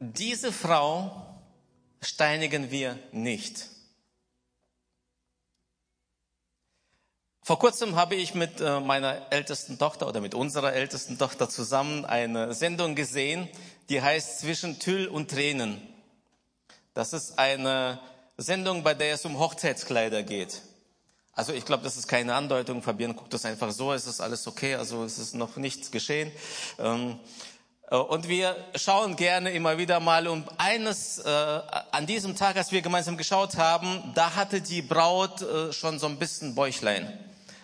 diese Frau steinigen wir nicht. Vor kurzem habe ich mit äh, meiner ältesten Tochter oder mit unserer ältesten Tochter zusammen eine Sendung gesehen, die heißt Zwischen Tüll und Tränen. Das ist eine Sendung, bei der es um Hochzeitskleider geht. Also ich glaube, das ist keine Andeutung. Fabian guckt das einfach so, es ist alles okay, also es ist noch nichts geschehen. Äh, und wir schauen gerne immer wieder mal um eines, äh, an diesem Tag, als wir gemeinsam geschaut haben, da hatte die Braut äh, schon so ein bisschen Bäuchlein.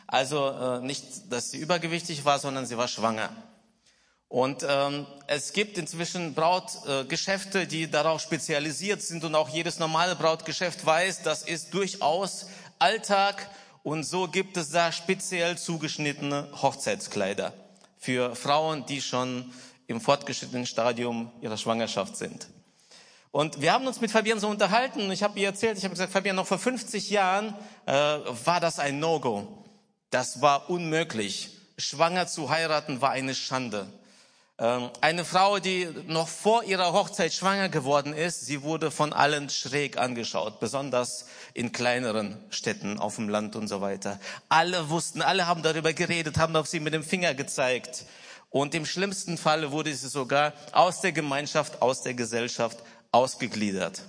Also äh, nicht, dass sie übergewichtig war, sondern sie war schwanger. Und ähm, es gibt inzwischen Brautgeschäfte, die darauf spezialisiert sind und auch jedes normale Brautgeschäft weiß, das ist durchaus Alltag und so gibt es da speziell zugeschnittene Hochzeitskleider für Frauen, die schon im fortgeschrittenen Stadium ihrer Schwangerschaft sind. Und wir haben uns mit Fabian so unterhalten und ich habe ihr erzählt, ich habe gesagt, Fabian, noch vor 50 Jahren äh, war das ein No-Go. Das war unmöglich. Schwanger zu heiraten war eine Schande. Ähm, eine Frau, die noch vor ihrer Hochzeit schwanger geworden ist, sie wurde von allen schräg angeschaut, besonders in kleineren Städten auf dem Land und so weiter. Alle wussten, alle haben darüber geredet, haben auf sie mit dem Finger gezeigt. Und im schlimmsten Falle wurde sie sogar aus der Gemeinschaft, aus der Gesellschaft ausgegliedert.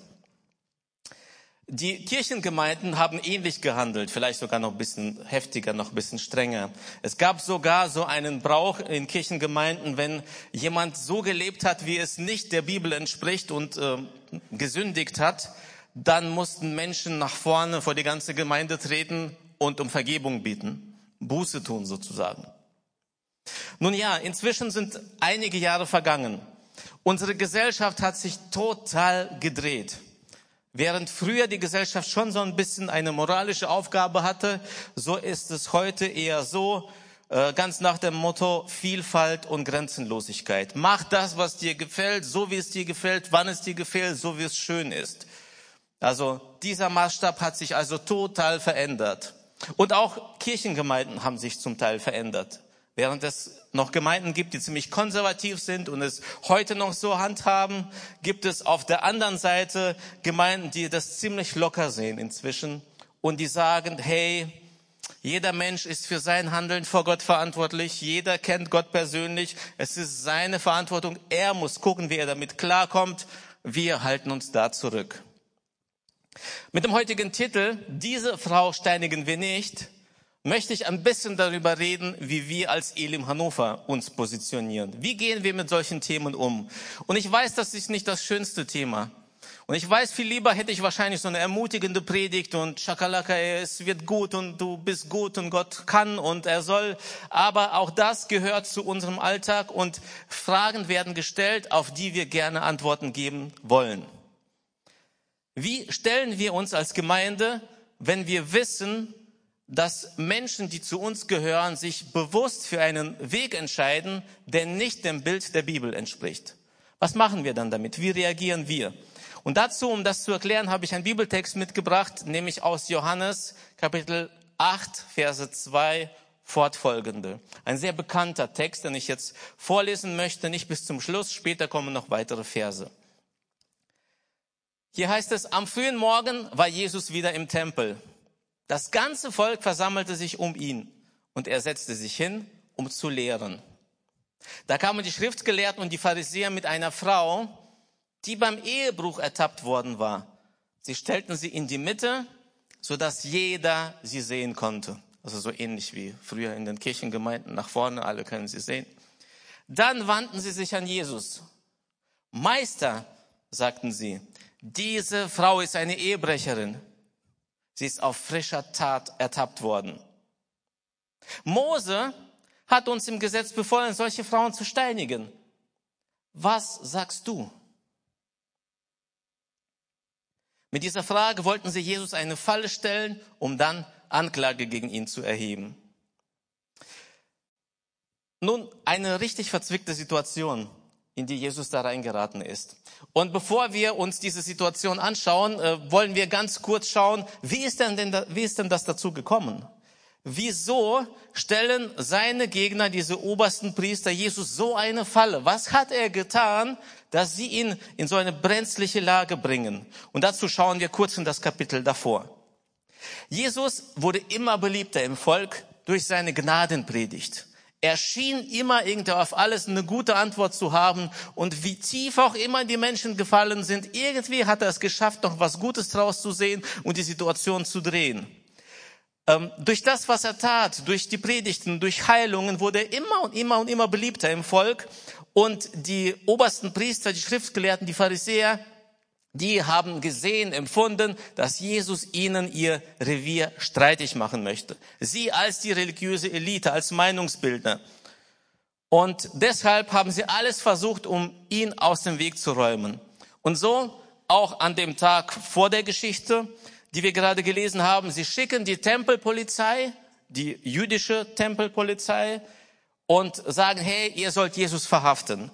Die Kirchengemeinden haben ähnlich gehandelt, vielleicht sogar noch ein bisschen heftiger, noch ein bisschen strenger. Es gab sogar so einen Brauch in Kirchengemeinden, wenn jemand so gelebt hat, wie es nicht der Bibel entspricht und äh, gesündigt hat, dann mussten Menschen nach vorne vor die ganze Gemeinde treten und um Vergebung bieten, Buße tun sozusagen. Nun ja, inzwischen sind einige Jahre vergangen. Unsere Gesellschaft hat sich total gedreht. Während früher die Gesellschaft schon so ein bisschen eine moralische Aufgabe hatte, so ist es heute eher so, äh, ganz nach dem Motto Vielfalt und Grenzenlosigkeit. Mach das, was dir gefällt, so wie es dir gefällt, wann es dir gefällt, so wie es schön ist. Also dieser Maßstab hat sich also total verändert. Und auch Kirchengemeinden haben sich zum Teil verändert. Während es noch Gemeinden gibt, die ziemlich konservativ sind und es heute noch so handhaben, gibt es auf der anderen Seite Gemeinden, die das ziemlich locker sehen inzwischen und die sagen, hey, jeder Mensch ist für sein Handeln vor Gott verantwortlich. Jeder kennt Gott persönlich. Es ist seine Verantwortung. Er muss gucken, wie er damit klarkommt. Wir halten uns da zurück. Mit dem heutigen Titel, diese Frau steinigen wir nicht, möchte ich ein bisschen darüber reden, wie wir als Elim Hannover uns positionieren. Wie gehen wir mit solchen Themen um? Und ich weiß, das ist nicht das schönste Thema. Und ich weiß, viel lieber hätte ich wahrscheinlich so eine ermutigende Predigt und Schakalaka, es wird gut und du bist gut und Gott kann und er soll. Aber auch das gehört zu unserem Alltag und Fragen werden gestellt, auf die wir gerne Antworten geben wollen. Wie stellen wir uns als Gemeinde, wenn wir wissen, dass Menschen, die zu uns gehören, sich bewusst für einen Weg entscheiden, der nicht dem Bild der Bibel entspricht. Was machen wir dann damit? Wie reagieren wir? Und dazu, um das zu erklären, habe ich einen Bibeltext mitgebracht, nämlich aus Johannes Kapitel 8, Verse 2 fortfolgende. Ein sehr bekannter Text, den ich jetzt vorlesen möchte, nicht bis zum Schluss, später kommen noch weitere Verse. Hier heißt es, am frühen Morgen war Jesus wieder im Tempel. Das ganze Volk versammelte sich um ihn und er setzte sich hin, um zu lehren. Da kamen die Schriftgelehrten und die Pharisäer mit einer Frau, die beim Ehebruch ertappt worden war. Sie stellten sie in die Mitte, so dass jeder sie sehen konnte. Also so ähnlich wie früher in den Kirchengemeinden nach vorne, alle können sie sehen. Dann wandten sie sich an Jesus. Meister, sagten sie, diese Frau ist eine Ehebrecherin. Sie ist auf frischer Tat ertappt worden. Mose hat uns im Gesetz befohlen, solche Frauen zu steinigen. Was sagst du? Mit dieser Frage wollten sie Jesus eine Falle stellen, um dann Anklage gegen ihn zu erheben. Nun, eine richtig verzwickte Situation in die Jesus da reingeraten ist. Und bevor wir uns diese Situation anschauen, äh, wollen wir ganz kurz schauen, wie ist denn, denn wie ist denn das dazu gekommen? wieso stellen seine Gegner, diese obersten Priester, Jesus so eine Falle? Was hat er getan, dass sie ihn in so eine brenzliche Lage bringen? Und dazu schauen wir kurz in das Kapitel davor. Jesus wurde immer beliebter im Volk durch seine Gnadenpredigt. Er schien immer irgendwie auf alles eine gute Antwort zu haben und wie tief auch immer die Menschen gefallen sind, irgendwie hat er es geschafft, noch was Gutes draus zu sehen und die Situation zu drehen. Ähm, durch das, was er tat, durch die Predigten, durch Heilungen, wurde er immer und immer und immer beliebter im Volk. Und die obersten Priester, die Schriftgelehrten, die Pharisäer, die haben gesehen, empfunden, dass Jesus ihnen ihr Revier streitig machen möchte. Sie als die religiöse Elite, als Meinungsbildner. Und deshalb haben sie alles versucht, um ihn aus dem Weg zu räumen. Und so auch an dem Tag vor der Geschichte die wir gerade gelesen haben. Sie schicken die Tempelpolizei, die jüdische Tempelpolizei und sagen, hey, ihr sollt Jesus verhaften.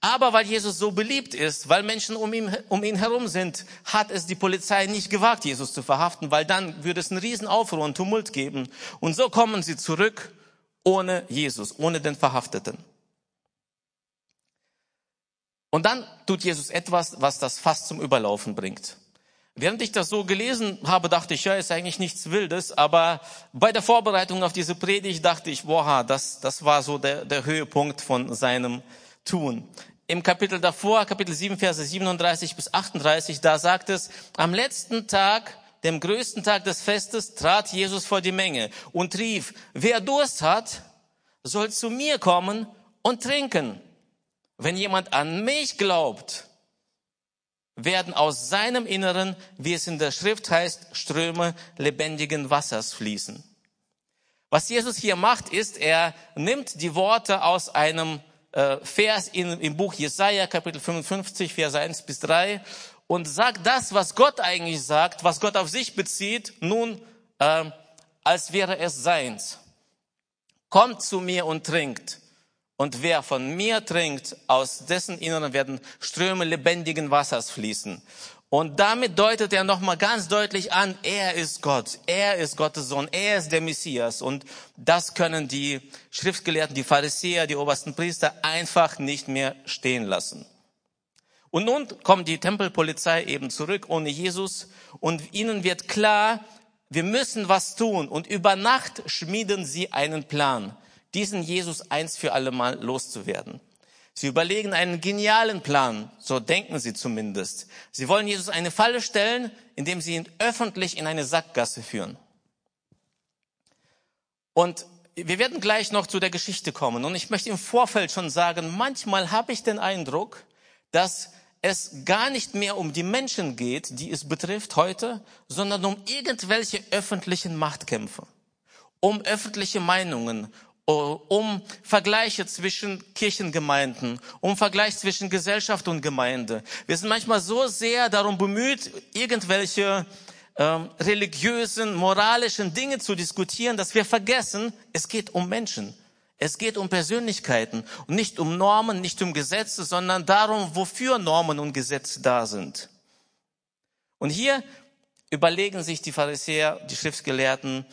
Aber weil Jesus so beliebt ist, weil Menschen um ihn, um ihn herum sind, hat es die Polizei nicht gewagt, Jesus zu verhaften, weil dann würde es einen riesen Aufruhr und Tumult geben. Und so kommen sie zurück ohne Jesus, ohne den Verhafteten. Und dann tut Jesus etwas, was das fast zum Überlaufen bringt. Während ich das so gelesen habe, dachte ich, ja, ist eigentlich nichts Wildes, aber bei der Vorbereitung auf diese Predigt dachte ich, boah, das, das war so der, der Höhepunkt von seinem Tun. Im Kapitel davor, Kapitel 7, Verse 37 bis 38, da sagt es, am letzten Tag, dem größten Tag des Festes, trat Jesus vor die Menge und rief, wer Durst hat, soll zu mir kommen und trinken. Wenn jemand an mich glaubt, werden aus seinem Inneren, wie es in der Schrift heißt, Ströme lebendigen Wassers fließen. Was Jesus hier macht, ist, er nimmt die Worte aus einem äh, Vers in, im Buch Jesaja, Kapitel 55, Vers 1 bis 3 und sagt das, was Gott eigentlich sagt, was Gott auf sich bezieht, nun, äh, als wäre es seins. Kommt zu mir und trinkt. Und wer von mir trinkt, aus dessen Inneren werden Ströme lebendigen Wassers fließen. Und damit deutet er nochmal ganz deutlich an, er ist Gott, er ist Gottes Sohn, er ist der Messias. Und das können die Schriftgelehrten, die Pharisäer, die obersten Priester einfach nicht mehr stehen lassen. Und nun kommt die Tempelpolizei eben zurück ohne Jesus und ihnen wird klar, wir müssen was tun. Und über Nacht schmieden sie einen Plan diesen Jesus eins für alle Mal loszuwerden. Sie überlegen einen genialen Plan, so denken sie zumindest. Sie wollen Jesus eine Falle stellen, indem sie ihn öffentlich in eine Sackgasse führen. Und wir werden gleich noch zu der Geschichte kommen. Und ich möchte im Vorfeld schon sagen, manchmal habe ich den Eindruck, dass es gar nicht mehr um die Menschen geht, die es betrifft heute, sondern um irgendwelche öffentlichen Machtkämpfe, um öffentliche Meinungen, um Vergleiche zwischen Kirchengemeinden, um Vergleich zwischen Gesellschaft und Gemeinde. Wir sind manchmal so sehr darum bemüht, irgendwelche ähm, religiösen, moralischen Dinge zu diskutieren, dass wir vergessen, es geht um Menschen. Es geht um Persönlichkeiten und nicht um Normen, nicht um Gesetze, sondern darum, wofür Normen und Gesetze da sind. Und hier überlegen sich die Pharisäer, die Schriftgelehrten,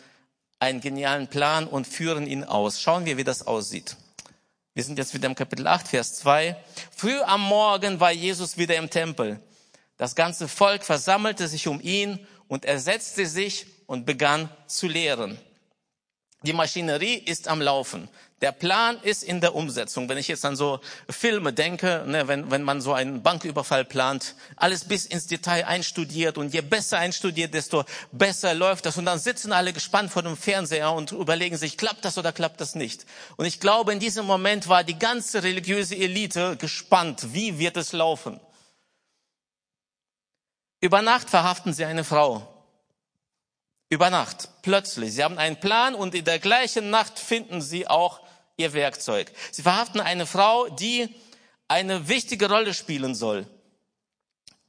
einen genialen Plan und führen ihn aus. Schauen wir, wie das aussieht. Wir sind jetzt wieder im Kapitel 8, Vers 2. Früh am Morgen war Jesus wieder im Tempel. Das ganze Volk versammelte sich um ihn und er setzte sich und begann zu lehren. Die Maschinerie ist am Laufen. Der Plan ist in der Umsetzung. Wenn ich jetzt an so Filme denke, ne, wenn, wenn man so einen Banküberfall plant, alles bis ins Detail einstudiert und je besser einstudiert, desto besser läuft das. Und dann sitzen alle gespannt vor dem Fernseher und überlegen sich, klappt das oder klappt das nicht. Und ich glaube, in diesem Moment war die ganze religiöse Elite gespannt, wie wird es laufen. Über Nacht verhaften sie eine Frau. Über Nacht, plötzlich. Sie haben einen Plan und in der gleichen Nacht finden sie auch ihr Werkzeug. Sie verhaften eine Frau, die eine wichtige Rolle spielen soll.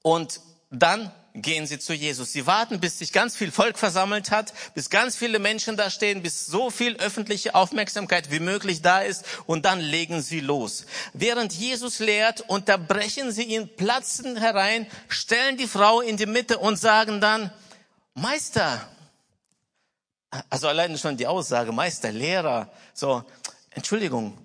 Und dann gehen sie zu Jesus. Sie warten, bis sich ganz viel Volk versammelt hat, bis ganz viele Menschen da stehen, bis so viel öffentliche Aufmerksamkeit wie möglich da ist und dann legen sie los. Während Jesus lehrt, unterbrechen sie ihn, platzen herein, stellen die Frau in die Mitte und sagen dann, Meister, Also alleine schon die Aussage, Meister, Lehrer, so, Entschuldigung,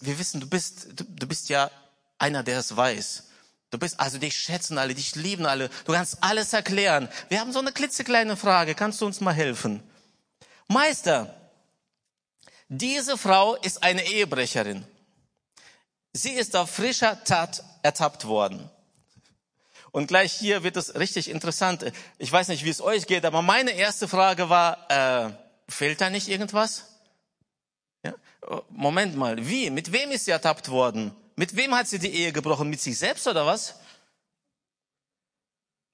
wir wissen, du bist, du, du bist ja einer, der es weiß. Du bist, also dich schätzen alle, dich lieben alle. Du kannst alles erklären. Wir haben so eine klitzekleine Frage. Kannst du uns mal helfen? Meister, diese Frau ist eine Ehebrecherin. Sie ist auf frischer Tat ertappt worden. Und gleich hier wird es richtig interessant. Ich weiß nicht, wie es euch geht, aber meine erste Frage war, äh, fehlt da nicht irgendwas? Ja? Moment mal, wie? Mit wem ist sie ertappt worden? Mit wem hat sie die Ehe gebrochen? Mit sich selbst oder was?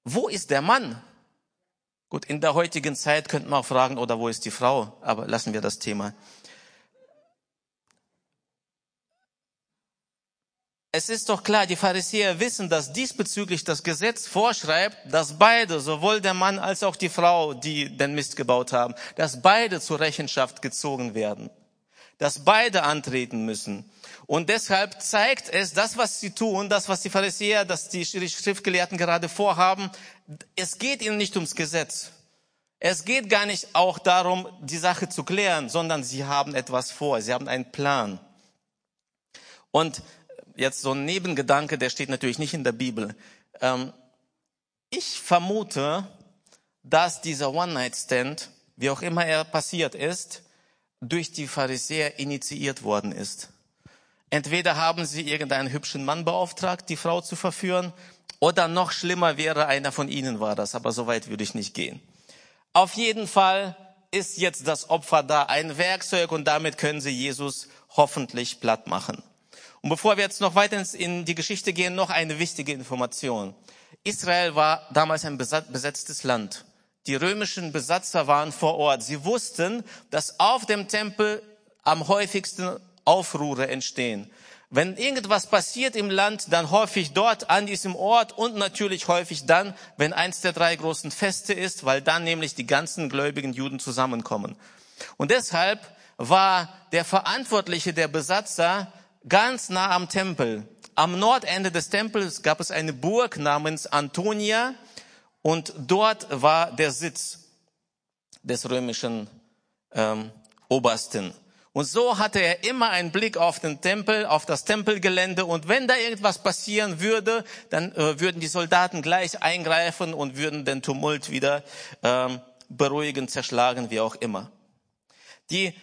Wo ist der Mann? Gut, in der heutigen Zeit könnte man auch fragen, oder wo ist die Frau? Aber lassen wir das Thema. Es ist doch klar, die Pharisäer wissen, dass diesbezüglich das Gesetz vorschreibt, dass beide, sowohl der Mann als auch die Frau, die den Mist gebaut haben, dass beide zur Rechenschaft gezogen werden. Dass beide antreten müssen. Und deshalb zeigt es, das, was sie tun, das, was die Pharisäer, das die Schriftgelehrten gerade vorhaben, es geht ihnen nicht ums Gesetz. Es geht gar nicht auch darum, die Sache zu klären, sondern sie haben etwas vor, sie haben einen Plan. Und jetzt so ein Nebengedanke, der steht natürlich nicht in der Bibel. Ähm, ich vermute, dass dieser One-Night-Stand, wie auch immer er passiert ist, durch die Pharisäer initiiert worden ist. Entweder haben sie irgendeinen hübschen Mann beauftragt, die Frau zu verführen, oder noch schlimmer wäre, einer von ihnen war das, aber so weit würde ich nicht gehen. Auf jeden Fall ist jetzt das Opfer da ein Werkzeug und damit können sie Jesus hoffentlich platt machen. Und bevor wir jetzt noch weiter in die Geschichte gehen, noch eine wichtige Information. Israel war damals ein besetztes Land. Die römischen Besatzer waren vor Ort. Sie wussten, dass auf dem Tempel am häufigsten Aufruhre entstehen. Wenn irgendwas passiert im Land, dann häufig dort an diesem Ort und natürlich häufig dann, wenn eins der drei großen Feste ist, weil dann nämlich die ganzen gläubigen Juden zusammenkommen. Und deshalb war der Verantwortliche der Besatzer ganz nah am Tempel. Am Nordende des Tempels gab es eine Burg namens Antonia und dort war der Sitz des römischen ähm, Obersten. Und so hatte er immer einen Blick auf den Tempel, auf das Tempelgelände. Und wenn da irgendwas passieren würde, dann äh, würden die Soldaten gleich eingreifen und würden den Tumult wieder ähm, beruhigen, zerschlagen, wie auch immer. Die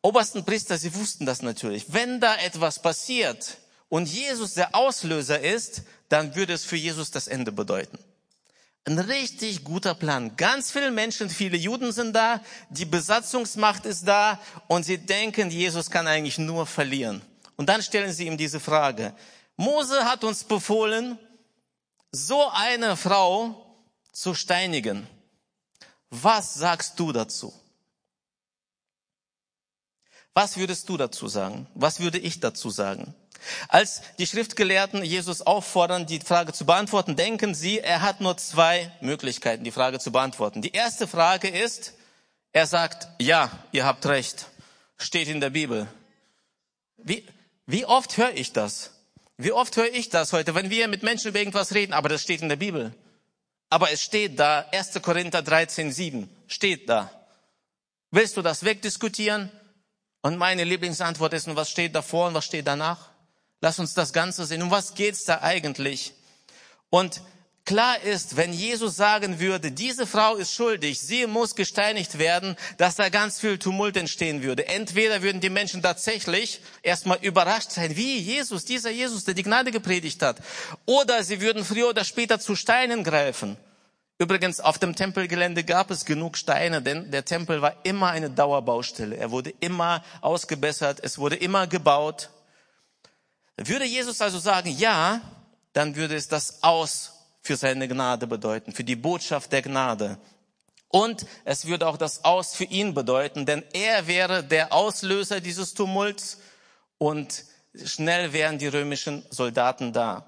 obersten Priester, sie wussten das natürlich. Wenn da etwas passiert und Jesus der Auslöser ist, dann würde es für Jesus das Ende bedeuten. Ein richtig guter Plan. Ganz viele Menschen, viele Juden sind da, die Besatzungsmacht ist da und sie denken, Jesus kann eigentlich nur verlieren. Und dann stellen sie ihm diese Frage. Mose hat uns befohlen, so eine Frau zu steinigen. Was sagst du dazu? Was würdest du dazu sagen? Was würde ich dazu sagen? Als die Schriftgelehrten Jesus auffordern, die Frage zu beantworten, denken sie, er hat nur zwei Möglichkeiten, die Frage zu beantworten. Die erste Frage ist, er sagt, ja, ihr habt recht, steht in der Bibel. Wie, wie oft höre ich das? Wie oft höre ich das heute, wenn wir mit Menschen über irgendwas reden, aber das steht in der Bibel. Aber es steht da, 1. Korinther 13, 7, steht da. Willst du das wegdiskutieren? Und meine Lieblingsantwort ist, und was steht davor und was steht danach? Lass uns das Ganze sehen. Um was geht's da eigentlich? Und klar ist, wenn Jesus sagen würde, diese Frau ist schuldig, sie muss gesteinigt werden, dass da ganz viel Tumult entstehen würde. Entweder würden die Menschen tatsächlich erstmal überrascht sein, wie Jesus, dieser Jesus, der die Gnade gepredigt hat, oder sie würden früher oder später zu Steinen greifen. Übrigens, auf dem Tempelgelände gab es genug Steine, denn der Tempel war immer eine Dauerbaustelle. Er wurde immer ausgebessert, es wurde immer gebaut. Würde Jesus also sagen, ja, dann würde es das Aus für seine Gnade bedeuten, für die Botschaft der Gnade. Und es würde auch das Aus für ihn bedeuten, denn er wäre der Auslöser dieses Tumults und schnell wären die römischen Soldaten da.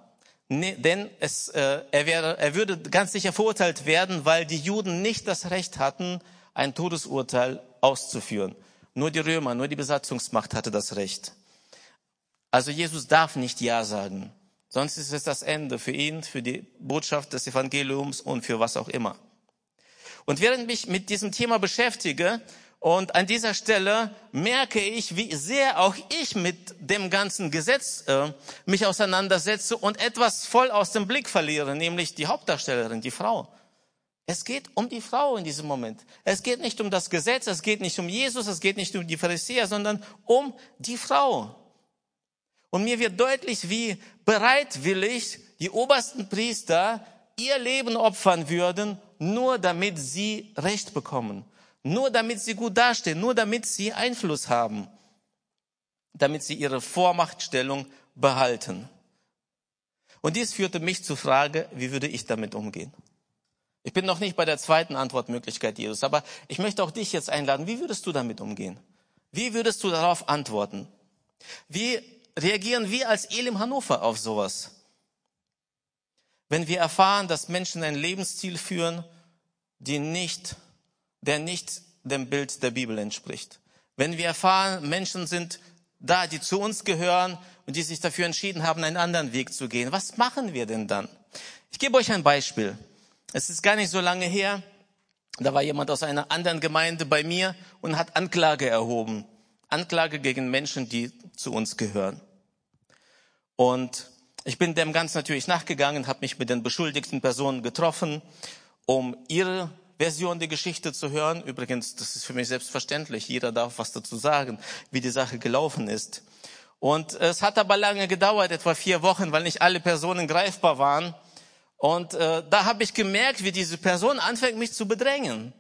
Nee, denn es, äh, er, wäre, er würde ganz sicher verurteilt werden, weil die Juden nicht das Recht hatten, ein Todesurteil auszuführen. Nur die Römer, nur die Besatzungsmacht hatte das Recht. Also Jesus darf nicht Ja sagen. Sonst ist es das Ende für ihn, für die Botschaft des Evangeliums und für was auch immer. Und während ich mit diesem Thema beschäftige, und an dieser Stelle merke ich, wie sehr auch ich mit dem ganzen Gesetz äh, mich auseinandersetze und etwas voll aus dem Blick verliere, nämlich die Hauptdarstellerin, die Frau. Es geht um die Frau in diesem Moment. Es geht nicht um das Gesetz, es geht nicht um Jesus, es geht nicht um die Pharisäer, sondern um die Frau. Und mir wird deutlich, wie bereitwillig die obersten Priester ihr Leben opfern würden, nur damit sie Recht bekommen. Nur damit sie gut dastehen, nur damit sie Einfluss haben, damit sie ihre Vormachtstellung behalten. Und dies führte mich zur Frage, wie würde ich damit umgehen? Ich bin noch nicht bei der zweiten Antwortmöglichkeit Jesus, aber ich möchte auch dich jetzt einladen. Wie würdest du damit umgehen? Wie würdest du darauf antworten? Wie reagieren wir als Elim Hannover auf sowas? Wenn wir erfahren, dass Menschen ein Lebensstil führen, die nicht der nicht dem Bild der Bibel entspricht. Wenn wir erfahren, Menschen sind da, die zu uns gehören und die sich dafür entschieden haben, einen anderen Weg zu gehen, was machen wir denn dann? Ich gebe euch ein Beispiel. Es ist gar nicht so lange her, da war jemand aus einer anderen Gemeinde bei mir und hat Anklage erhoben. Anklage gegen Menschen, die zu uns gehören. Und ich bin dem Ganzen natürlich nachgegangen, habe mich mit den beschuldigten Personen getroffen, um ihre Version der Geschichte zu hören. Übrigens, das ist für mich selbstverständlich. Jeder darf was dazu sagen, wie die Sache gelaufen ist. Und es hat aber lange gedauert, etwa vier Wochen, weil nicht alle Personen greifbar waren. Und äh, da habe ich gemerkt, wie diese Person anfängt, mich zu bedrängen.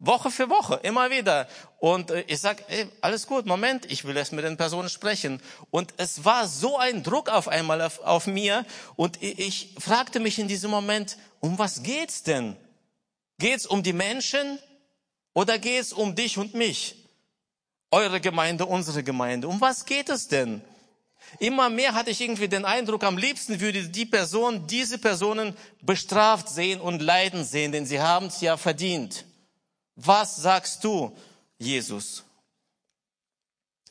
Woche für Woche, immer wieder. Und äh, ich sag, ey, alles gut, Moment, ich will erst mit den Personen sprechen. Und es war so ein Druck auf einmal auf, auf mir. Und ich, ich fragte mich in diesem Moment, um was geht's denn? Geht es um die Menschen oder geht es um dich und mich? Eure Gemeinde, unsere Gemeinde. Um was geht es denn? Immer mehr hatte ich irgendwie den Eindruck, am liebsten würde die Person, diese Personen bestraft sehen und leiden sehen, denn sie haben es ja verdient. Was sagst du, Jesus?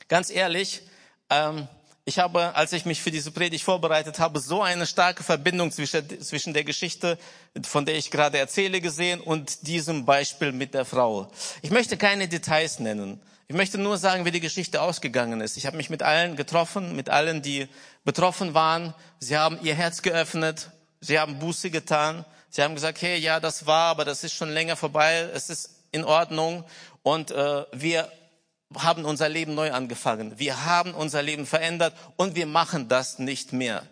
Ganz ehrlich, ähm, ich habe, als ich mich für diese Predigt vorbereitet habe, so eine starke Verbindung zwischen, zwischen der Geschichte, von der ich gerade erzähle, gesehen und diesem Beispiel mit der Frau. Ich möchte keine Details nennen. Ich möchte nur sagen, wie die Geschichte ausgegangen ist. Ich habe mich mit allen getroffen, mit allen, die betroffen waren. Sie haben ihr Herz geöffnet. Sie haben Buße getan. Sie haben gesagt, hey, ja, das war, aber das ist schon länger vorbei. Es ist in Ordnung. Und äh, wir haben unser Leben neu angefangen. Wir haben unser Leben verändert und wir machen das nicht mehr.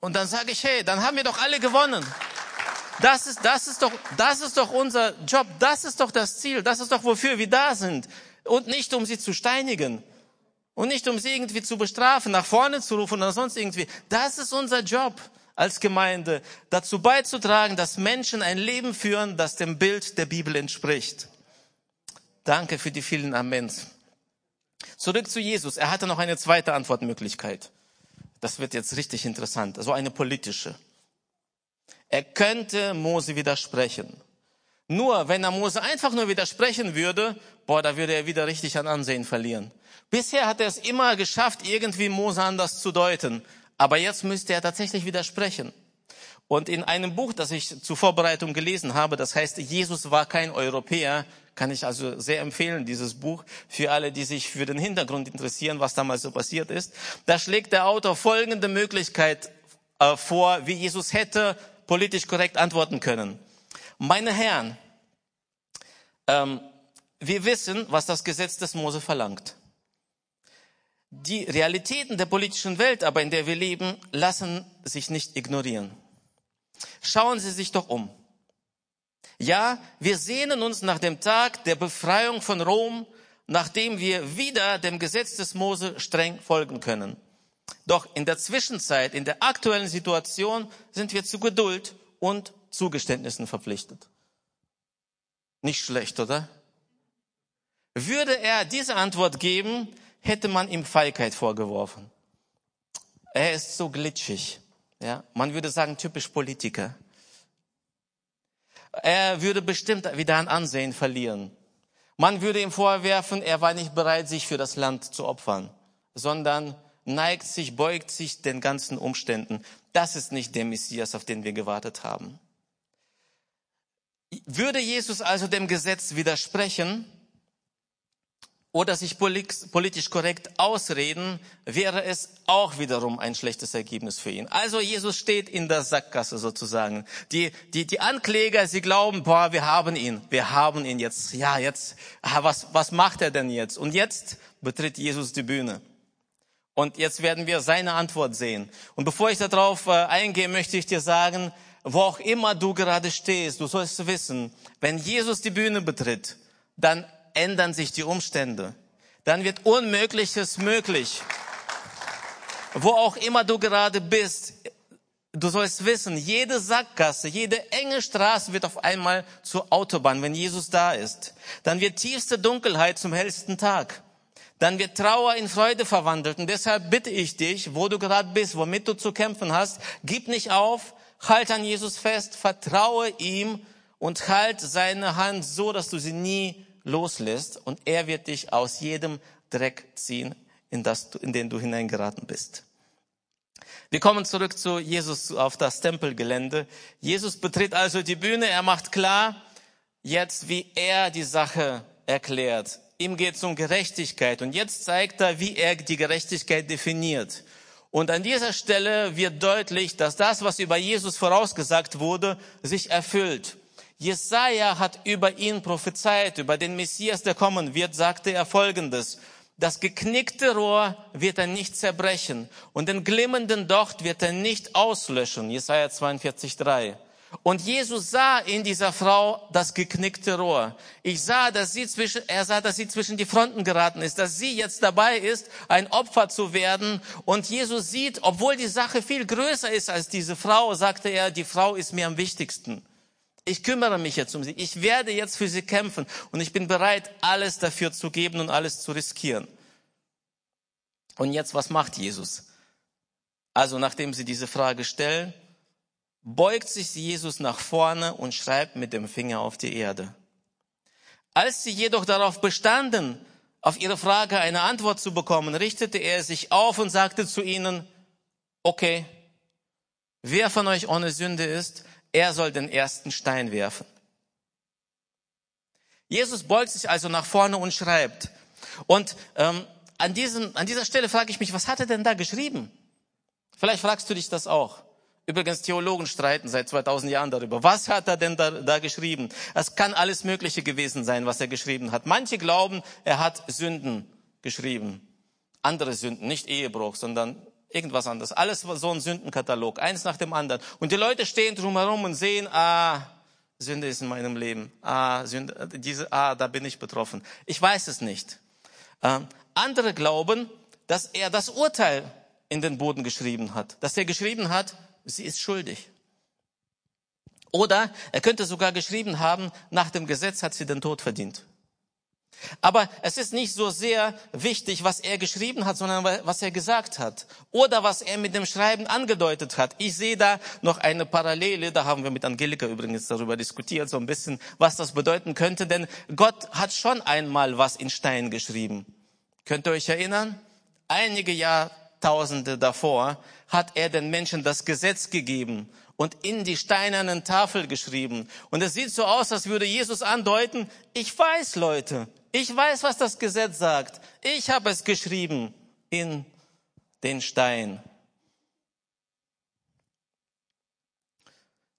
Und dann sage ich, hey, dann haben wir doch alle gewonnen. Das ist, das ist doch, das ist doch unser Job. Das ist doch das Ziel. Das ist doch, wofür wir da sind. Und nicht, um sie zu steinigen. Und nicht, um sie irgendwie zu bestrafen, nach vorne zu rufen oder sonst irgendwie. Das ist unser Job als Gemeinde, dazu beizutragen, dass Menschen ein Leben führen, das dem Bild der Bibel entspricht. Danke für die vielen Amens. Zurück zu Jesus. Er hatte noch eine zweite Antwortmöglichkeit. Das wird jetzt richtig interessant. So eine politische. Er könnte Mose widersprechen. Nur, wenn er Mose einfach nur widersprechen würde, boah, da würde er wieder richtig an Ansehen verlieren. Bisher hat er es immer geschafft, irgendwie Mose anders zu deuten. Aber jetzt müsste er tatsächlich widersprechen. Und in einem Buch, das ich zur Vorbereitung gelesen habe, das heißt, Jesus war kein Europäer, kann ich also sehr empfehlen, dieses Buch, für alle, die sich für den Hintergrund interessieren, was damals so passiert ist. Da schlägt der Autor folgende Möglichkeit äh, vor, wie Jesus hätte politisch korrekt antworten können. Meine Herren, ähm, wir wissen, was das Gesetz des Mose verlangt. Die Realitäten der politischen Welt aber, in der wir leben, lassen sich nicht ignorieren. Schauen Sie sich doch um. Ja, wir sehnen uns nach dem Tag der Befreiung von Rom, nachdem wir wieder dem Gesetz des Mose streng folgen können. Doch in der Zwischenzeit, in der aktuellen Situation, sind wir zu Geduld und Zugeständnissen verpflichtet. Nicht schlecht, oder? Würde er diese Antwort geben, hätte man ihm Feigheit vorgeworfen. Er ist so glitschig. Ja, man würde sagen, typisch Politiker. Er würde bestimmt wieder an Ansehen verlieren. Man würde ihm vorwerfen, er war nicht bereit, sich für das Land zu opfern, sondern neigt sich, beugt sich den ganzen Umständen. Das ist nicht der Messias, auf den wir gewartet haben. Würde Jesus also dem Gesetz widersprechen oder sich politisch korrekt ausreden, wäre es auch wiederum ein schlechtes Ergebnis für ihn. Also Jesus steht in der Sackgasse sozusagen. Die, die, die Ankläger, sie glauben, boah, wir haben ihn, wir haben ihn jetzt. Ja, jetzt, was, was macht er denn jetzt? Und jetzt betritt Jesus die Bühne. Und jetzt werden wir seine Antwort sehen. Und bevor ich darauf äh, eingehe, möchte ich dir sagen, wo auch immer du gerade stehst, du sollst wissen, wenn Jesus die Bühne betritt, dann ändern sich die Umstände. Dann wird Unmögliches möglich. Wo auch immer du gerade bist, du sollst wissen, jede Sackgasse, jede enge Straße wird auf einmal zur Autobahn, wenn Jesus da ist. Dann wird tiefste Dunkelheit zum hellsten Tag. Dann wird Trauer in Freude verwandelt. Und deshalb bitte ich dich, wo du gerade bist, womit du zu kämpfen hast, gib nicht auf, halt an Jesus fest, vertraue ihm und halt seine Hand so, dass du sie nie loslässt und er wird dich aus jedem Dreck ziehen, in, das, in den du hineingeraten bist. Wir kommen zurück zu Jesus auf das Tempelgelände. Jesus betritt also die Bühne. Er macht klar, jetzt wie er die Sache erklärt. Ihm geht es um Gerechtigkeit. Und jetzt zeigt er, wie er die Gerechtigkeit definiert. Und an dieser Stelle wird deutlich, dass das, was über Jesus vorausgesagt wurde, sich erfüllt. Jesaja hat über ihn prophezeit, über den Messias, der kommen wird, sagte er Folgendes. Das geknickte Rohr wird er nicht zerbrechen und den glimmenden Docht wird er nicht auslöschen. Jesaja 42, 3. Und Jesus sah in dieser Frau das geknickte Rohr. Ich sah, dass sie zwischen, er sah, dass sie zwischen die Fronten geraten ist, dass sie jetzt dabei ist, ein Opfer zu werden. Und Jesus sieht, obwohl die Sache viel größer ist als diese Frau, sagte er, die Frau ist mir am wichtigsten. Ich kümmere mich jetzt um sie. Ich werde jetzt für sie kämpfen und ich bin bereit, alles dafür zu geben und alles zu riskieren. Und jetzt, was macht Jesus? Also, nachdem sie diese Frage stellen, beugt sich Jesus nach vorne und schreibt mit dem Finger auf die Erde. Als sie jedoch darauf bestanden, auf ihre Frage eine Antwort zu bekommen, richtete er sich auf und sagte zu ihnen, okay, wer von euch ohne Sünde ist, er soll den ersten Stein werfen. Jesus beugt sich also nach vorne und schreibt. Und ähm, an, diesem, an dieser Stelle frage ich mich, was hat er denn da geschrieben? Vielleicht fragst du dich das auch. Übrigens, Theologen streiten seit 2000 Jahren darüber. Was hat er denn da, da geschrieben? Es kann alles Mögliche gewesen sein, was er geschrieben hat. Manche glauben, er hat Sünden geschrieben. Andere Sünden, nicht Ehebruch, sondern irgendwas anderes. Alles war so ein Sündenkatalog, eins nach dem anderen. Und die Leute stehen drumherum und sehen, ah, Sünde ist in meinem Leben. Ah, Sünde, diese, ah, da bin ich betroffen. Ich weiß es nicht. Ähm, andere glauben, dass er das Urteil in den Boden geschrieben hat, dass er geschrieben hat, sie ist schuldig. Oder er könnte sogar geschrieben haben, nach dem Gesetz hat sie den Tod verdient. Aber es ist nicht so sehr wichtig, was er geschrieben hat, sondern was er gesagt hat. Oder was er mit dem Schreiben angedeutet hat. Ich sehe da noch eine Parallele, da haben wir mit Angelika übrigens darüber diskutiert, so ein bisschen, was das bedeuten könnte. Denn Gott hat schon einmal was in Stein geschrieben. Könnt ihr euch erinnern? Einige Jahrtausende davor hat er den Menschen das Gesetz gegeben und in die steinernen Tafel geschrieben. Und es sieht so aus, als würde Jesus andeuten, ich weiß, Leute, ich weiß, was das Gesetz sagt. Ich habe es geschrieben in den Stein.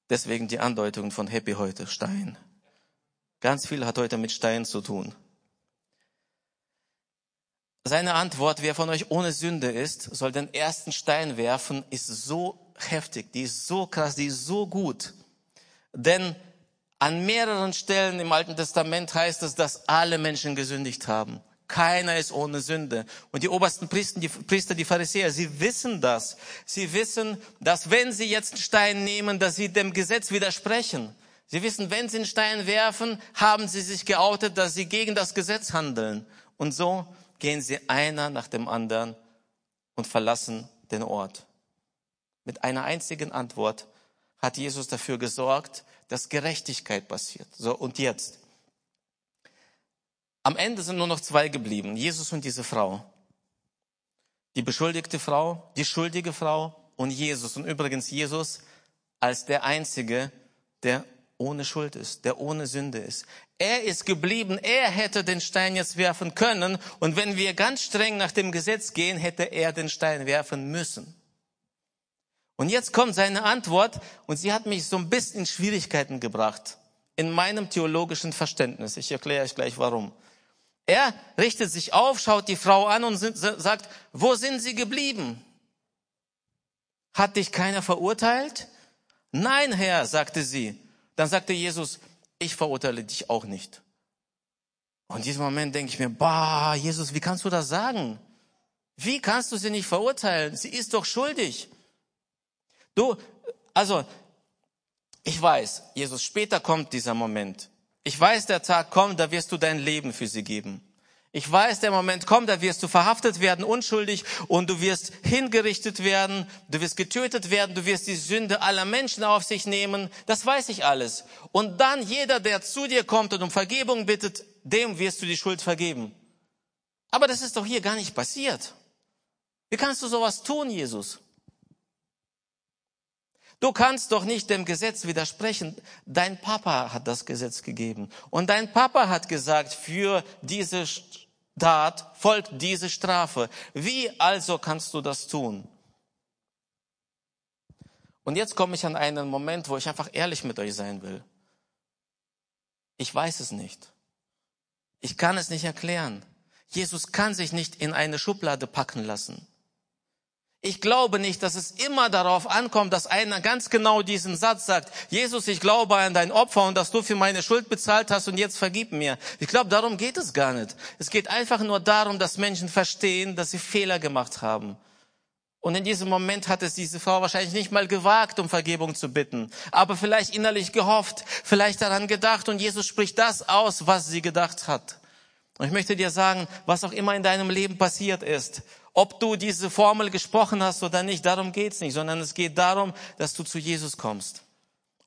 Deswegen die Andeutung von Happy heute, Stein. Ganz viel hat heute mit Stein zu tun. Seine Antwort, wer von euch ohne Sünde ist, soll den ersten Stein werfen, ist so heftig, die ist so krass, die ist so gut. Denn an mehreren Stellen im Alten Testament heißt es, dass alle Menschen gesündigt haben. Keiner ist ohne Sünde. Und die obersten Priester, die, Priester, die Pharisäer, sie wissen das. Sie wissen, dass wenn sie jetzt einen Stein nehmen, dass sie dem Gesetz widersprechen. Sie wissen, wenn sie einen Stein werfen, haben sie sich geoutet, dass sie gegen das Gesetz handeln. Und so gehen sie einer nach dem anderen und verlassen den Ort. Mit einer einzigen Antwort hat Jesus dafür gesorgt, dass Gerechtigkeit passiert. So, und jetzt? Am Ende sind nur noch zwei geblieben, Jesus und diese Frau. Die beschuldigte Frau, die schuldige Frau und Jesus. Und übrigens Jesus als der Einzige, der ohne Schuld ist, der ohne Sünde ist. Er ist geblieben, er hätte den Stein jetzt werfen können und wenn wir ganz streng nach dem Gesetz gehen, hätte er den Stein werfen müssen. Und jetzt kommt seine Antwort und sie hat mich so ein bisschen in Schwierigkeiten gebracht in meinem theologischen Verständnis. Ich erkläre euch gleich warum. Er richtet sich auf, schaut die Frau an und sagt, wo sind sie geblieben? Hat dich keiner verurteilt? Nein, Herr, sagte sie. Dann sagte Jesus, ich verurteile dich auch nicht. Und in diesem Moment denke ich mir, bah, Jesus, wie kannst du das sagen? Wie kannst du sie nicht verurteilen? Sie ist doch schuldig. Du, also, ich weiß, Jesus, später kommt dieser Moment. Ich weiß, der Tag kommt, da wirst du dein Leben für sie geben. Ich weiß, der Moment kommt, da wirst du verhaftet werden, unschuldig, und du wirst hingerichtet werden, du wirst getötet werden, du wirst die Sünde aller Menschen auf sich nehmen. Das weiß ich alles. Und dann jeder, der zu dir kommt und um Vergebung bittet, dem wirst du die Schuld vergeben. Aber das ist doch hier gar nicht passiert. Wie kannst du sowas tun, Jesus? Du kannst doch nicht dem Gesetz widersprechen. Dein Papa hat das Gesetz gegeben. Und dein Papa hat gesagt, für diese Tat folgt diese Strafe. Wie also kannst du das tun? Und jetzt komme ich an einen Moment, wo ich einfach ehrlich mit euch sein will. Ich weiß es nicht. Ich kann es nicht erklären. Jesus kann sich nicht in eine Schublade packen lassen. Ich glaube nicht, dass es immer darauf ankommt, dass einer ganz genau diesen Satz sagt, Jesus, ich glaube an dein Opfer und dass du für meine Schuld bezahlt hast und jetzt vergib mir. Ich glaube, darum geht es gar nicht. Es geht einfach nur darum, dass Menschen verstehen, dass sie Fehler gemacht haben. Und in diesem Moment hat es diese Frau wahrscheinlich nicht mal gewagt, um Vergebung zu bitten, aber vielleicht innerlich gehofft, vielleicht daran gedacht und Jesus spricht das aus, was sie gedacht hat. Und ich möchte dir sagen, was auch immer in deinem Leben passiert ist, ob du diese Formel gesprochen hast oder nicht, darum geht's nicht, sondern es geht darum, dass du zu Jesus kommst.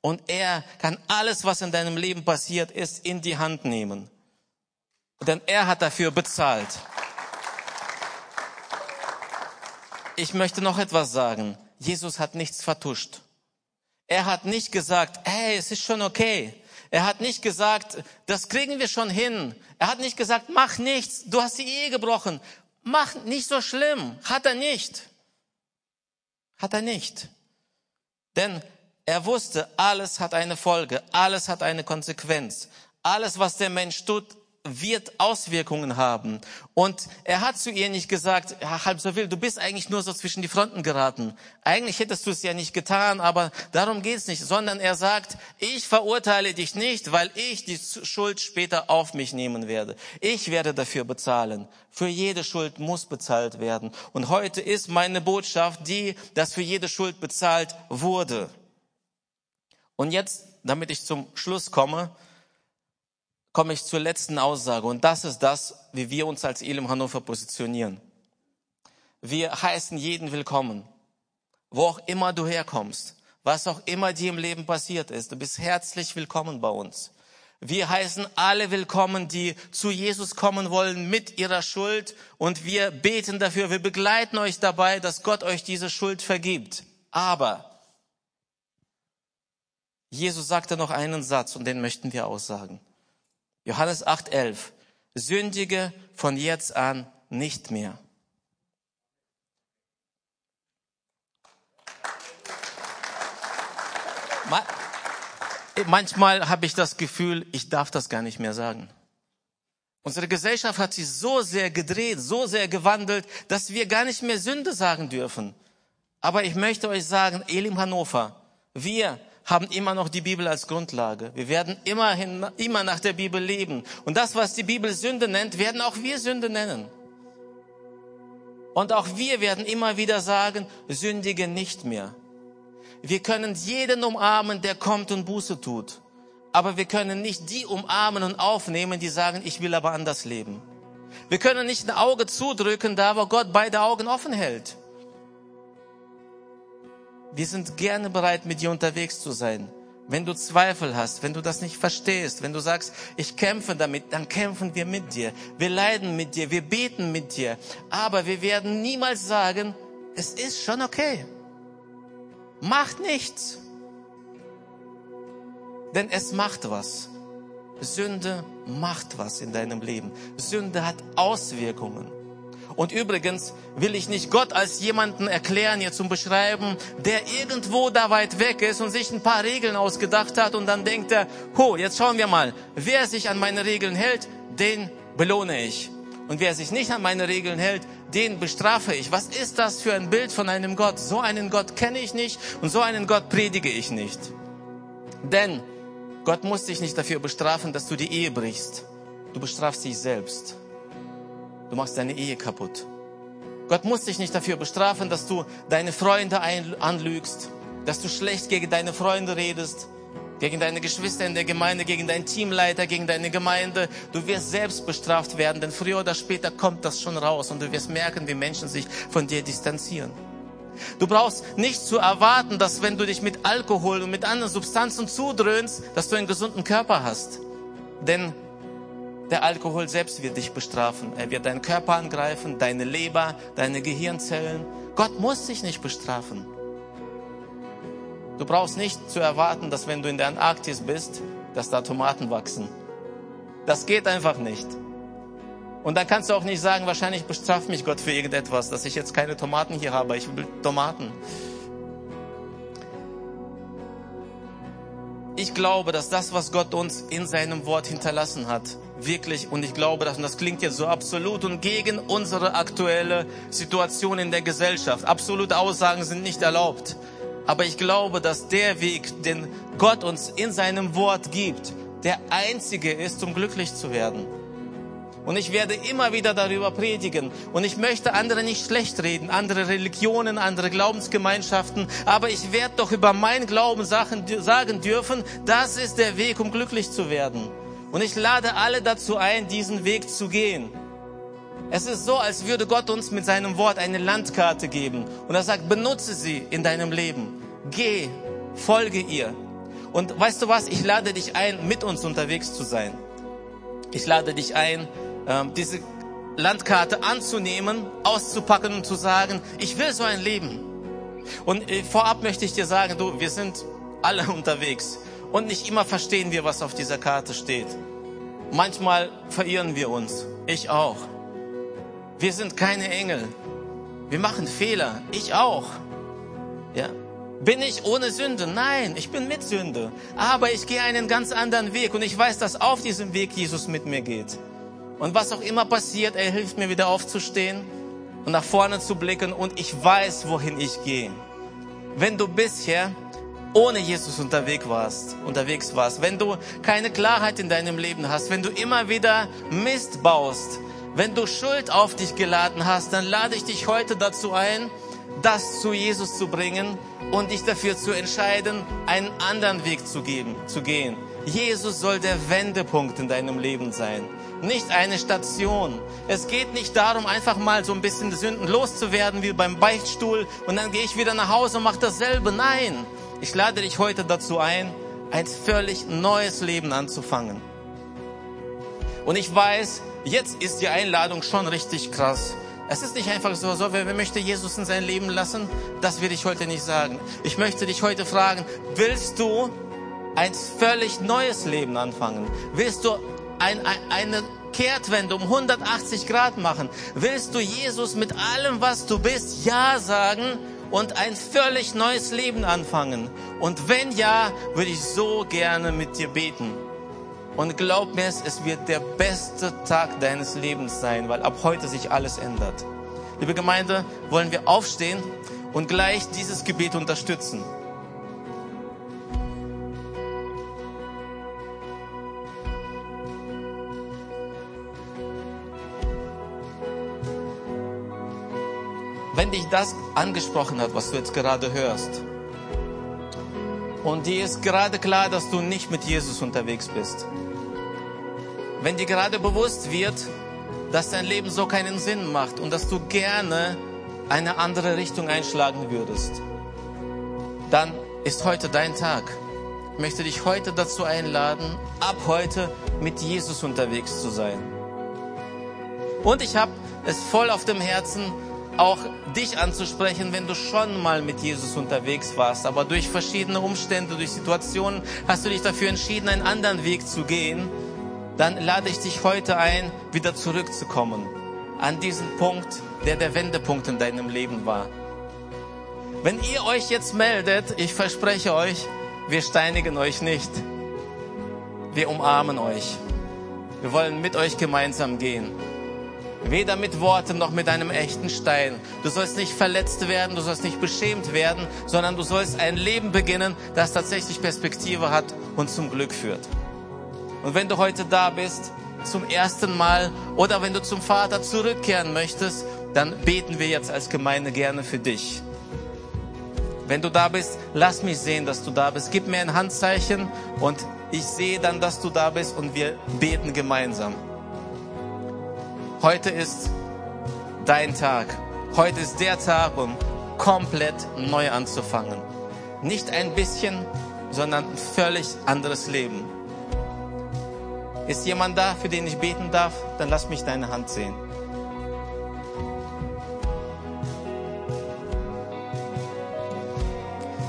Und er kann alles, was in deinem Leben passiert ist, in die Hand nehmen. Denn er hat dafür bezahlt. Ich möchte noch etwas sagen. Jesus hat nichts vertuscht. Er hat nicht gesagt, hey, es ist schon okay. Er hat nicht gesagt, das kriegen wir schon hin. Er hat nicht gesagt, mach nichts, du hast die Ehe gebrochen. Mach nicht so schlimm. Hat er nicht. Hat er nicht. Denn er wusste, alles hat eine Folge, alles hat eine Konsequenz. Alles, was der Mensch tut, wird Auswirkungen haben. Und er hat zu ihr nicht gesagt, halb so wild, du bist eigentlich nur so zwischen die Fronten geraten. Eigentlich hättest du es ja nicht getan, aber darum geht's nicht, sondern er sagt, ich verurteile dich nicht, weil ich die Schuld später auf mich nehmen werde. Ich werde dafür bezahlen. Für jede Schuld muss bezahlt werden. Und heute ist meine Botschaft die, dass für jede Schuld bezahlt wurde. Und jetzt, damit ich zum Schluss komme, komme ich zur letzten Aussage und das ist das, wie wir uns als Elim Hannover positionieren. Wir heißen jeden willkommen, wo auch immer du herkommst, was auch immer dir im Leben passiert ist. Du bist herzlich willkommen bei uns. Wir heißen alle willkommen, die zu Jesus kommen wollen mit ihrer Schuld und wir beten dafür, wir begleiten euch dabei, dass Gott euch diese Schuld vergibt. Aber Jesus sagte noch einen Satz und den möchten wir aussagen. Johannes 8,11. Sündige von jetzt an nicht mehr. Manchmal habe ich das Gefühl, ich darf das gar nicht mehr sagen. Unsere Gesellschaft hat sich so sehr gedreht, so sehr gewandelt, dass wir gar nicht mehr Sünde sagen dürfen. Aber ich möchte euch sagen, Elim Hannover, wir haben immer noch die Bibel als Grundlage. Wir werden immerhin, immer nach der Bibel leben. Und das, was die Bibel Sünde nennt, werden auch wir Sünde nennen. Und auch wir werden immer wieder sagen, sündige nicht mehr. Wir können jeden umarmen, der kommt und Buße tut. Aber wir können nicht die umarmen und aufnehmen, die sagen, ich will aber anders leben. Wir können nicht ein Auge zudrücken, da wo Gott beide Augen offen hält. Wir sind gerne bereit, mit dir unterwegs zu sein. Wenn du Zweifel hast, wenn du das nicht verstehst, wenn du sagst, ich kämpfe damit, dann kämpfen wir mit dir. Wir leiden mit dir, wir beten mit dir. Aber wir werden niemals sagen, es ist schon okay. Macht nichts. Denn es macht was. Sünde macht was in deinem Leben. Sünde hat Auswirkungen. Und übrigens will ich nicht Gott als jemanden erklären, hier zum Beschreiben, der irgendwo da weit weg ist und sich ein paar Regeln ausgedacht hat und dann denkt er, ho, jetzt schauen wir mal, wer sich an meine Regeln hält, den belohne ich. Und wer sich nicht an meine Regeln hält, den bestrafe ich. Was ist das für ein Bild von einem Gott? So einen Gott kenne ich nicht und so einen Gott predige ich nicht. Denn Gott muss dich nicht dafür bestrafen, dass du die Ehe brichst. Du bestrafst dich selbst. Du machst deine Ehe kaputt. Gott muss dich nicht dafür bestrafen, dass du deine Freunde anlügst, dass du schlecht gegen deine Freunde redest, gegen deine Geschwister in der Gemeinde, gegen deinen Teamleiter, gegen deine Gemeinde. Du wirst selbst bestraft werden, denn früher oder später kommt das schon raus und du wirst merken, wie Menschen sich von dir distanzieren. Du brauchst nicht zu erwarten, dass wenn du dich mit Alkohol und mit anderen Substanzen zudröhnst, dass du einen gesunden Körper hast. Denn der Alkohol selbst wird dich bestrafen. Er wird deinen Körper angreifen, deine Leber, deine Gehirnzellen. Gott muss dich nicht bestrafen. Du brauchst nicht zu erwarten, dass wenn du in der Antarktis bist, dass da Tomaten wachsen. Das geht einfach nicht. Und dann kannst du auch nicht sagen, wahrscheinlich bestraft mich Gott für irgendetwas, dass ich jetzt keine Tomaten hier habe. Ich will Tomaten. Ich glaube, dass das, was Gott uns in seinem Wort hinterlassen hat, wirklich, und ich glaube, dass, und das klingt jetzt so absolut und gegen unsere aktuelle Situation in der Gesellschaft. Absolute Aussagen sind nicht erlaubt. Aber ich glaube, dass der Weg, den Gott uns in seinem Wort gibt, der einzige ist, um glücklich zu werden. Und ich werde immer wieder darüber predigen. Und ich möchte andere nicht schlecht reden, andere Religionen, andere Glaubensgemeinschaften. Aber ich werde doch über mein Glauben sagen dürfen, das ist der Weg, um glücklich zu werden. Und ich lade alle dazu ein, diesen Weg zu gehen. Es ist so, als würde Gott uns mit seinem Wort eine Landkarte geben. Und er sagt, benutze sie in deinem Leben. Geh, folge ihr. Und weißt du was? Ich lade dich ein, mit uns unterwegs zu sein. Ich lade dich ein, ähm, diese Landkarte anzunehmen, auszupacken und zu sagen, ich will so ein Leben. Und äh, vorab möchte ich dir sagen, du, wir sind alle unterwegs und nicht immer verstehen wir, was auf dieser Karte steht. Manchmal verirren wir uns. Ich auch. Wir sind keine Engel. Wir machen Fehler. Ich auch. Ja. Bin ich ohne Sünde? Nein, ich bin mit Sünde. Aber ich gehe einen ganz anderen Weg und ich weiß, dass auf diesem Weg Jesus mit mir geht. Und was auch immer passiert, er hilft mir wieder aufzustehen und nach vorne zu blicken und ich weiß, wohin ich gehe. Wenn du bisher ohne Jesus unterwegs warst, unterwegs warst, wenn du keine Klarheit in deinem Leben hast, wenn du immer wieder Mist baust, wenn du Schuld auf dich geladen hast, dann lade ich dich heute dazu ein, das zu Jesus zu bringen und dich dafür zu entscheiden, einen anderen Weg zu geben, zu gehen. Jesus soll der Wendepunkt in deinem Leben sein nicht eine Station. Es geht nicht darum, einfach mal so ein bisschen Sünden loszuwerden wie beim Beichtstuhl und dann gehe ich wieder nach Hause und mache dasselbe. Nein, ich lade dich heute dazu ein, ein völlig neues Leben anzufangen. Und ich weiß, jetzt ist die Einladung schon richtig krass. Es ist nicht einfach so, so, wer möchte Jesus in sein Leben lassen? Das will ich heute nicht sagen. Ich möchte dich heute fragen, willst du ein völlig neues Leben anfangen? Willst du ein, ein, eine Kehrtwende um 180 Grad machen? Willst du Jesus mit allem, was du bist, Ja sagen und ein völlig neues Leben anfangen? Und wenn ja, würde ich so gerne mit dir beten. Und glaub mir, es wird der beste Tag deines Lebens sein, weil ab heute sich alles ändert. Liebe Gemeinde, wollen wir aufstehen und gleich dieses Gebet unterstützen. Dich das angesprochen hat, was du jetzt gerade hörst, und dir ist gerade klar, dass du nicht mit Jesus unterwegs bist, wenn dir gerade bewusst wird, dass dein Leben so keinen Sinn macht und dass du gerne eine andere Richtung einschlagen würdest, dann ist heute dein Tag. Ich möchte dich heute dazu einladen, ab heute mit Jesus unterwegs zu sein. Und ich habe es voll auf dem Herzen, auch dich anzusprechen, wenn du schon mal mit Jesus unterwegs warst, aber durch verschiedene Umstände, durch Situationen hast du dich dafür entschieden, einen anderen Weg zu gehen, dann lade ich dich heute ein, wieder zurückzukommen an diesen Punkt, der der Wendepunkt in deinem Leben war. Wenn ihr euch jetzt meldet, ich verspreche euch, wir steinigen euch nicht. Wir umarmen euch. Wir wollen mit euch gemeinsam gehen. Weder mit Worten noch mit einem echten Stein. Du sollst nicht verletzt werden, du sollst nicht beschämt werden, sondern du sollst ein Leben beginnen, das tatsächlich Perspektive hat und zum Glück führt. Und wenn du heute da bist, zum ersten Mal oder wenn du zum Vater zurückkehren möchtest, dann beten wir jetzt als Gemeinde gerne für dich. Wenn du da bist, lass mich sehen, dass du da bist. Gib mir ein Handzeichen und ich sehe dann, dass du da bist und wir beten gemeinsam. Heute ist dein Tag. Heute ist der Tag, um komplett neu anzufangen. Nicht ein bisschen, sondern ein völlig anderes Leben. Ist jemand da, für den ich beten darf? Dann lass mich deine Hand sehen.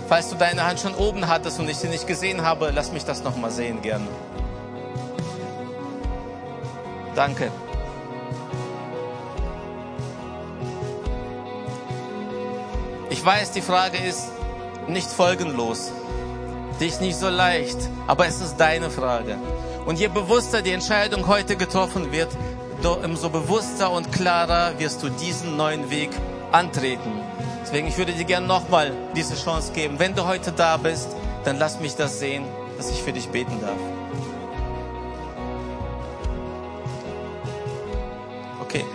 Falls du deine Hand schon oben hattest und ich sie nicht gesehen habe, lass mich das nochmal sehen gerne. Danke. Ich weiß, die Frage ist nicht folgenlos. Ist nicht so leicht, aber es ist deine Frage. Und je bewusster die Entscheidung heute getroffen wird, umso bewusster und klarer wirst du diesen neuen Weg antreten. Deswegen, ich würde dir gerne nochmal diese Chance geben. Wenn du heute da bist, dann lass mich das sehen, dass ich für dich beten darf.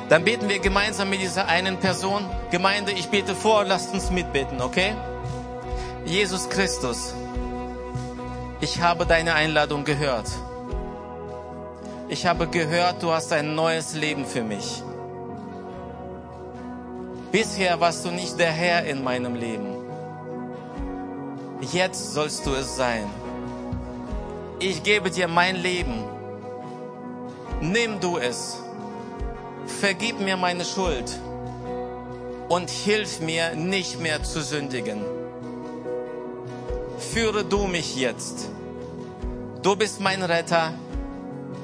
Dann beten wir gemeinsam mit dieser einen Person. Gemeinde, ich bete vor, lasst uns mitbeten, okay? Jesus Christus, ich habe deine Einladung gehört. Ich habe gehört, du hast ein neues Leben für mich. Bisher warst du nicht der Herr in meinem Leben. Jetzt sollst du es sein. Ich gebe dir mein Leben. Nimm du es. Vergib mir meine Schuld und hilf mir nicht mehr zu sündigen. Führe du mich jetzt. Du bist mein Retter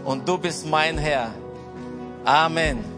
und du bist mein Herr. Amen.